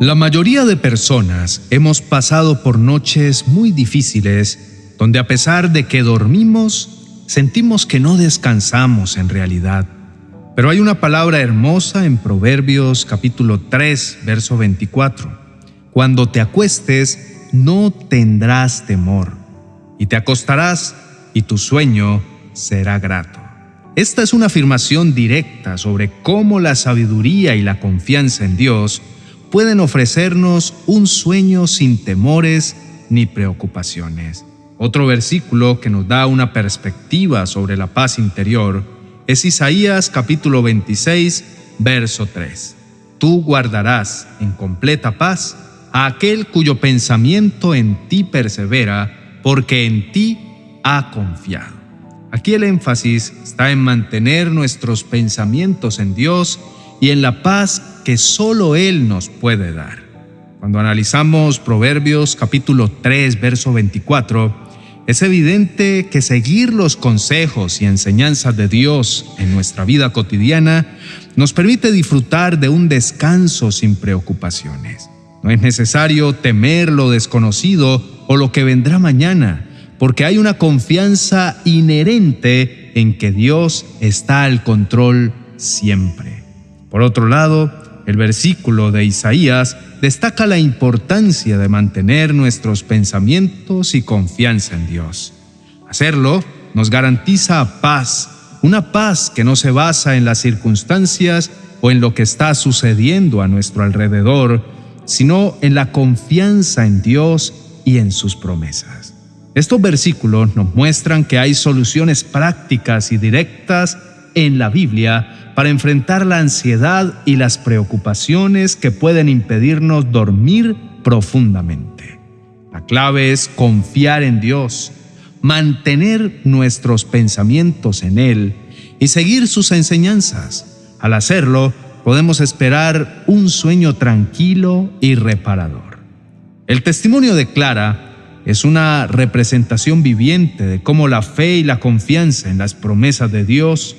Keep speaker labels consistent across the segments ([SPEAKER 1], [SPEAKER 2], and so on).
[SPEAKER 1] La mayoría de personas hemos pasado por noches muy difíciles donde a pesar de que dormimos, sentimos que no descansamos en realidad. Pero hay una palabra hermosa en Proverbios capítulo 3, verso 24. Cuando te acuestes, no tendrás temor, y te acostarás, y tu sueño será grato. Esta es una afirmación directa sobre cómo la sabiduría y la confianza en Dios pueden ofrecernos un sueño sin temores ni preocupaciones. Otro versículo que nos da una perspectiva sobre la paz interior es Isaías capítulo 26, verso 3. Tú guardarás en completa paz a aquel cuyo pensamiento en ti persevera, porque en ti ha confiado. Aquí el énfasis está en mantener nuestros pensamientos en Dios y en la paz que solo Él nos puede dar. Cuando analizamos Proverbios capítulo 3, verso 24, es evidente que seguir los consejos y enseñanzas de Dios en nuestra vida cotidiana nos permite disfrutar de un descanso sin preocupaciones. No es necesario temer lo desconocido o lo que vendrá mañana, porque hay una confianza inherente en que Dios está al control siempre. Por otro lado, el versículo de Isaías destaca la importancia de mantener nuestros pensamientos y confianza en Dios. Hacerlo nos garantiza paz, una paz que no se basa en las circunstancias o en lo que está sucediendo a nuestro alrededor, sino en la confianza en Dios y en sus promesas. Estos versículos nos muestran que hay soluciones prácticas y directas en la Biblia para enfrentar la ansiedad y las preocupaciones que pueden impedirnos dormir profundamente. La clave es confiar en Dios, mantener nuestros pensamientos en Él y seguir sus enseñanzas. Al hacerlo, podemos esperar un sueño tranquilo y reparador. El testimonio de Clara es una representación viviente de cómo la fe y la confianza en las promesas de Dios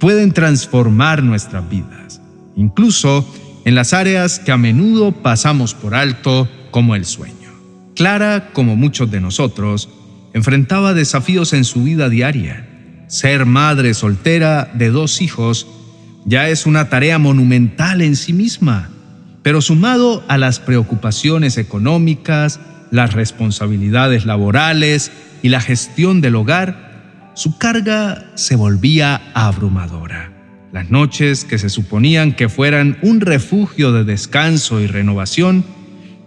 [SPEAKER 1] pueden transformar nuestras vidas, incluso en las áreas que a menudo pasamos por alto como el sueño. Clara, como muchos de nosotros, enfrentaba desafíos en su vida diaria. Ser madre soltera de dos hijos ya es una tarea monumental en sí misma, pero sumado a las preocupaciones económicas, las responsabilidades laborales y la gestión del hogar, su carga se volvía abrumadora. Las noches que se suponían que fueran un refugio de descanso y renovación,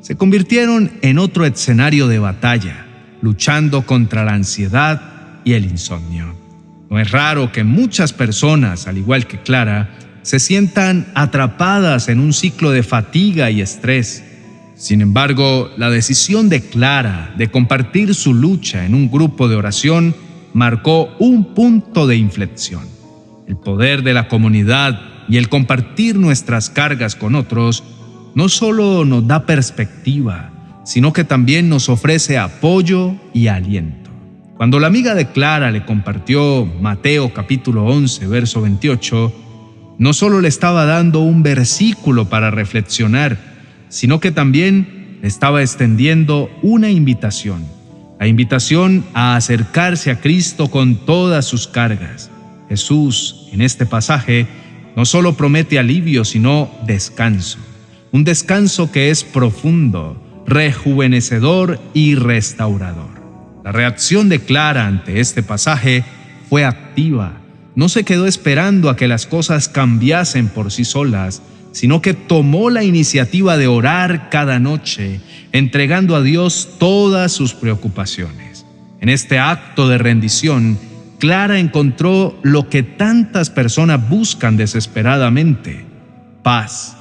[SPEAKER 1] se convirtieron en otro escenario de batalla, luchando contra la ansiedad y el insomnio. No es raro que muchas personas, al igual que Clara, se sientan atrapadas en un ciclo de fatiga y estrés. Sin embargo, la decisión de Clara de compartir su lucha en un grupo de oración marcó un punto de inflexión. El poder de la comunidad y el compartir nuestras cargas con otros no solo nos da perspectiva, sino que también nos ofrece apoyo y aliento. Cuando la amiga de Clara le compartió Mateo capítulo 11, verso 28, no solo le estaba dando un versículo para reflexionar, sino que también le estaba extendiendo una invitación la invitación a acercarse a Cristo con todas sus cargas. Jesús, en este pasaje, no solo promete alivio, sino descanso. Un descanso que es profundo, rejuvenecedor y restaurador. La reacción de Clara ante este pasaje fue activa. No se quedó esperando a que las cosas cambiasen por sí solas, sino que tomó la iniciativa de orar cada noche, entregando a Dios todas sus preocupaciones. En este acto de rendición, Clara encontró lo que tantas personas buscan desesperadamente, paz.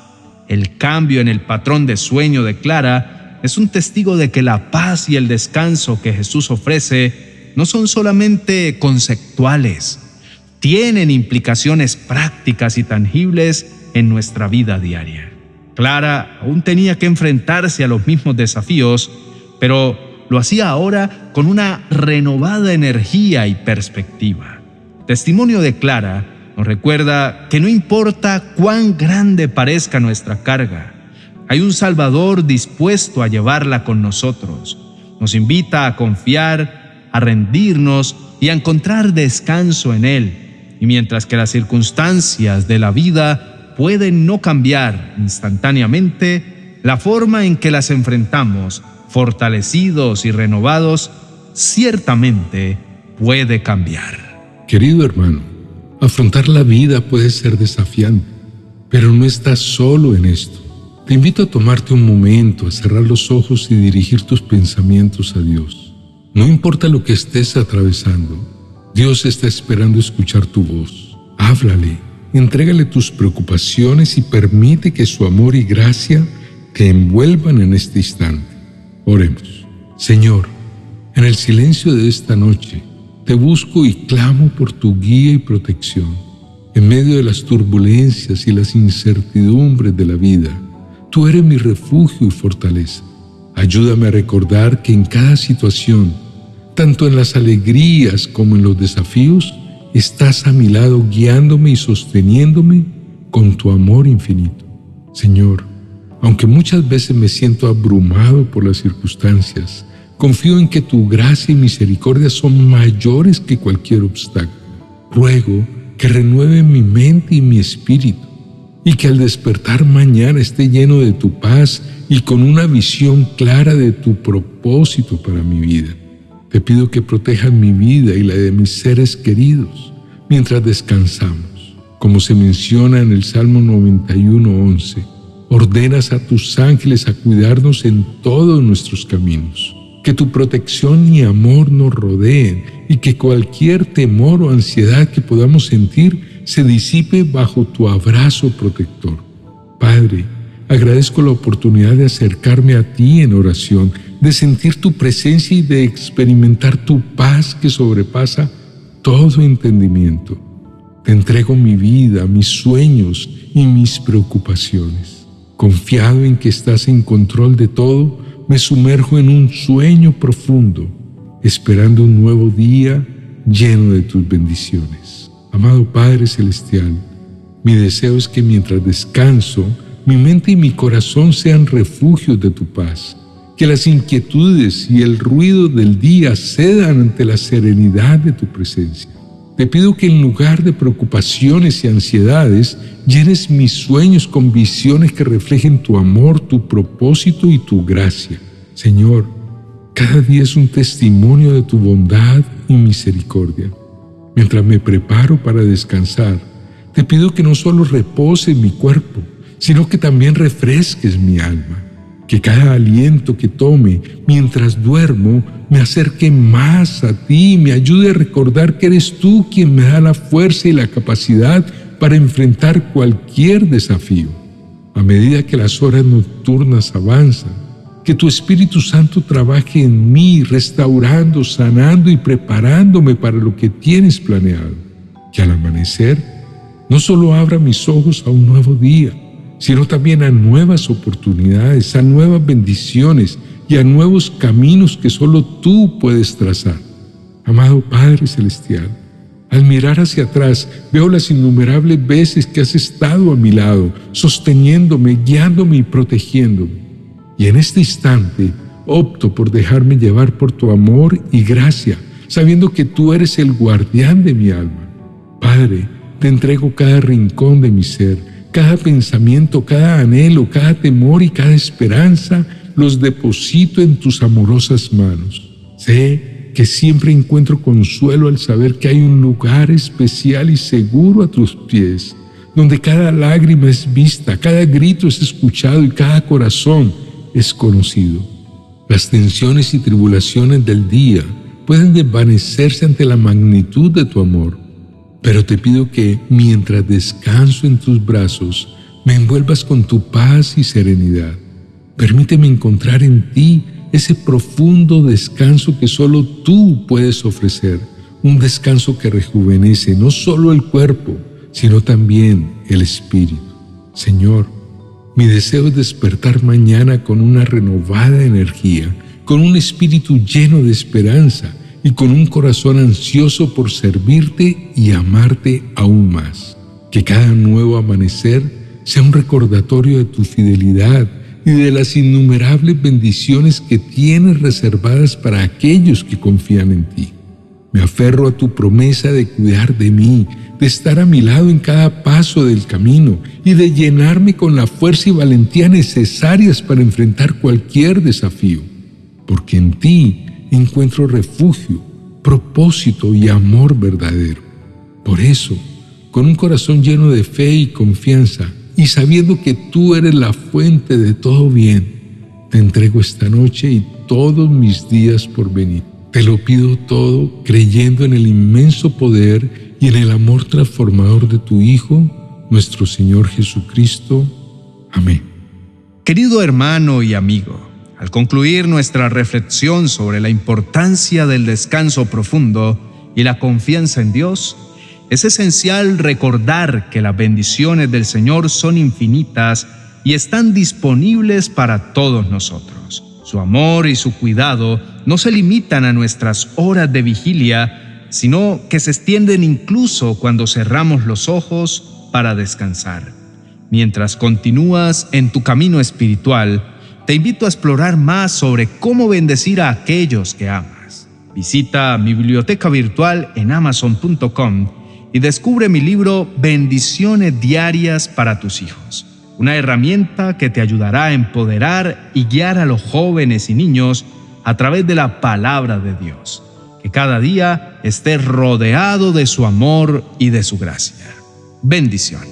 [SPEAKER 1] El cambio en el patrón de sueño de Clara es un testigo de que la paz y el descanso que Jesús ofrece no son solamente conceptuales, tienen implicaciones prácticas y tangibles en nuestra vida diaria. Clara aún tenía que enfrentarse a los mismos desafíos, pero lo hacía ahora con una renovada energía y perspectiva. testimonio de Clara nos recuerda que no importa cuán grande parezca nuestra carga, Hay un Salvador dispuesto a llevarla con nosotros. Nos invita a confiar, a rendirnos y a encontrar descanso en Él. Y mientras que las circunstancias de la vida pueden no cambiar instantáneamente, la forma en que las enfrentamos, fortalecidos y renovados, ciertamente puede cambiar.
[SPEAKER 2] Querido hermano, afrontar la vida puede ser desafiante, pero no estás solo en esto. Te invito a tomarte un momento, a cerrar los ojos y dirigir tus pensamientos a Dios. No importa lo que estés atravesando, Dios está esperando escuchar tu voz. Háblale, entrégale tus preocupaciones y permite que su amor y gracia te envuelvan en este instante. Oremos. Señor, en el silencio de esta noche, te busco y clamo por tu guía y protección. En medio de las turbulencias y las incertidumbres de la vida, tú eres mi refugio y fortaleza. Ayúdame a recordar que en cada situación, tanto en las alegrías como en los desafíos, estás a mi lado guiándome y sosteniéndome con tu amor infinito. Señor, aunque muchas veces me siento abrumado por las circunstancias, confío en que tu gracia y misericordia son mayores que cualquier obstáculo. Ruego que renueve mi mente y mi espíritu y que al despertar mañana esté lleno de tu paz y con una visión clara de tu propósito para mi vida. Te pido que protejas mi vida y la de mis seres queridos mientras descansamos. Como se menciona en el Salmo 91.11, ordenas a tus ángeles a cuidarnos en todos nuestros caminos. Que tu protección y amor nos rodeen y que cualquier temor o ansiedad que podamos sentir se disipe bajo tu abrazo protector. Padre, agradezco la oportunidad de acercarme a ti en oración, de sentir tu presencia y de experimentar tu paz que sobrepasa todo entendimiento. Te entrego mi vida, mis sueños y mis preocupaciones. Confiado en que estás en control de todo, me sumerjo en un sueño profundo, esperando un nuevo día lleno de tus bendiciones. Amado Padre Celestial, mi deseo es que mientras descanso, mi mente y mi corazón sean refugios de tu paz, que las inquietudes y el ruido del día cedan ante la serenidad de tu presencia. Te pido que en lugar de preocupaciones y ansiedades, llenes mis sueños con visiones que reflejen tu amor, tu propósito y tu gracia. Señor, cada día es un testimonio de tu bondad y misericordia. Mientras me preparo para descansar, te pido que no solo repose mi cuerpo, sino que también refresques mi alma que cada aliento que tome mientras duermo me acerque más a ti, me ayude a recordar que eres tú quien me da la fuerza y la capacidad para enfrentar cualquier desafío. A medida que las horas nocturnas avanzan, que tu Espíritu Santo trabaje en mí, restaurando, sanando y preparándome para lo que tienes planeado. Que al amanecer no solo abra mis ojos a un nuevo día, sino también a nuevas oportunidades, a nuevas bendiciones y a nuevos caminos que solo tú puedes trazar. Amado Padre Celestial, al mirar hacia atrás veo las innumerables veces que has estado a mi lado, sosteniéndome, guiándome y protegiéndome. Y en este instante opto por dejarme llevar por tu amor y gracia, sabiendo que tú eres el guardián de mi alma. Padre, te entrego cada rincón de mi ser cada pensamiento, cada anhelo, cada temor y cada esperanza los deposito en tus amorosas manos. Sé que siempre encuentro consuelo al saber que hay un lugar especial y seguro a tus pies, donde cada lágrima es vista, cada grito es escuchado y cada corazón es conocido. Las tensiones y tribulaciones del día pueden desvanecerse ante la magnitud de tu amor pero te pido que mientras descanso en tus brazos, me envuelvas con tu paz y serenidad. Permíteme encontrar en ti ese profundo descanso que solo tú puedes ofrecer, un descanso que rejuvenece no solo el cuerpo, sino también el espíritu. Señor, mi deseo es despertar mañana con una renovada energía, con un espíritu lleno de esperanza, y con un corazón ansioso por servirte y amarte aún más. Que cada nuevo amanecer sea un recordatorio de tu fidelidad y de las innumerables bendiciones que tienes reservadas para aquellos que confían en ti. Me aferro a tu promesa de cuidar de mí, de estar a mi lado en cada paso del camino y de llenarme con la fuerza y valentía necesarias para enfrentar cualquier desafío, porque en ti encuentro refugio, propósito y amor verdadero. Por eso, con un corazón lleno de fe y confianza, y sabiendo que tú eres la fuente de todo bien, te entrego esta noche y todos mis días por venir. Te lo pido todo creyendo en el inmenso poder y en el amor transformador de tu Hijo, nuestro Señor Jesucristo. Amén.
[SPEAKER 1] Querido hermano y amigo, al concluir nuestra reflexión sobre la importancia del descanso profundo y la confianza en Dios, es esencial recordar que las bendiciones del Señor son infinitas y están disponibles para todos nosotros. Su amor y su cuidado no se limitan a nuestras horas de vigilia, sino que se extienden incluso cuando cerramos los ojos para descansar. Mientras continúas en tu camino espiritual, te invito a explorar más sobre cómo bendecir a aquellos que amas. Visita mi biblioteca virtual en amazon.com y descubre mi libro Bendiciones Diarias para tus hijos, una herramienta que te ayudará a empoderar y guiar a los jóvenes y niños a través de la palabra de Dios, que cada día esté rodeado de su amor y de su gracia. Bendiciones.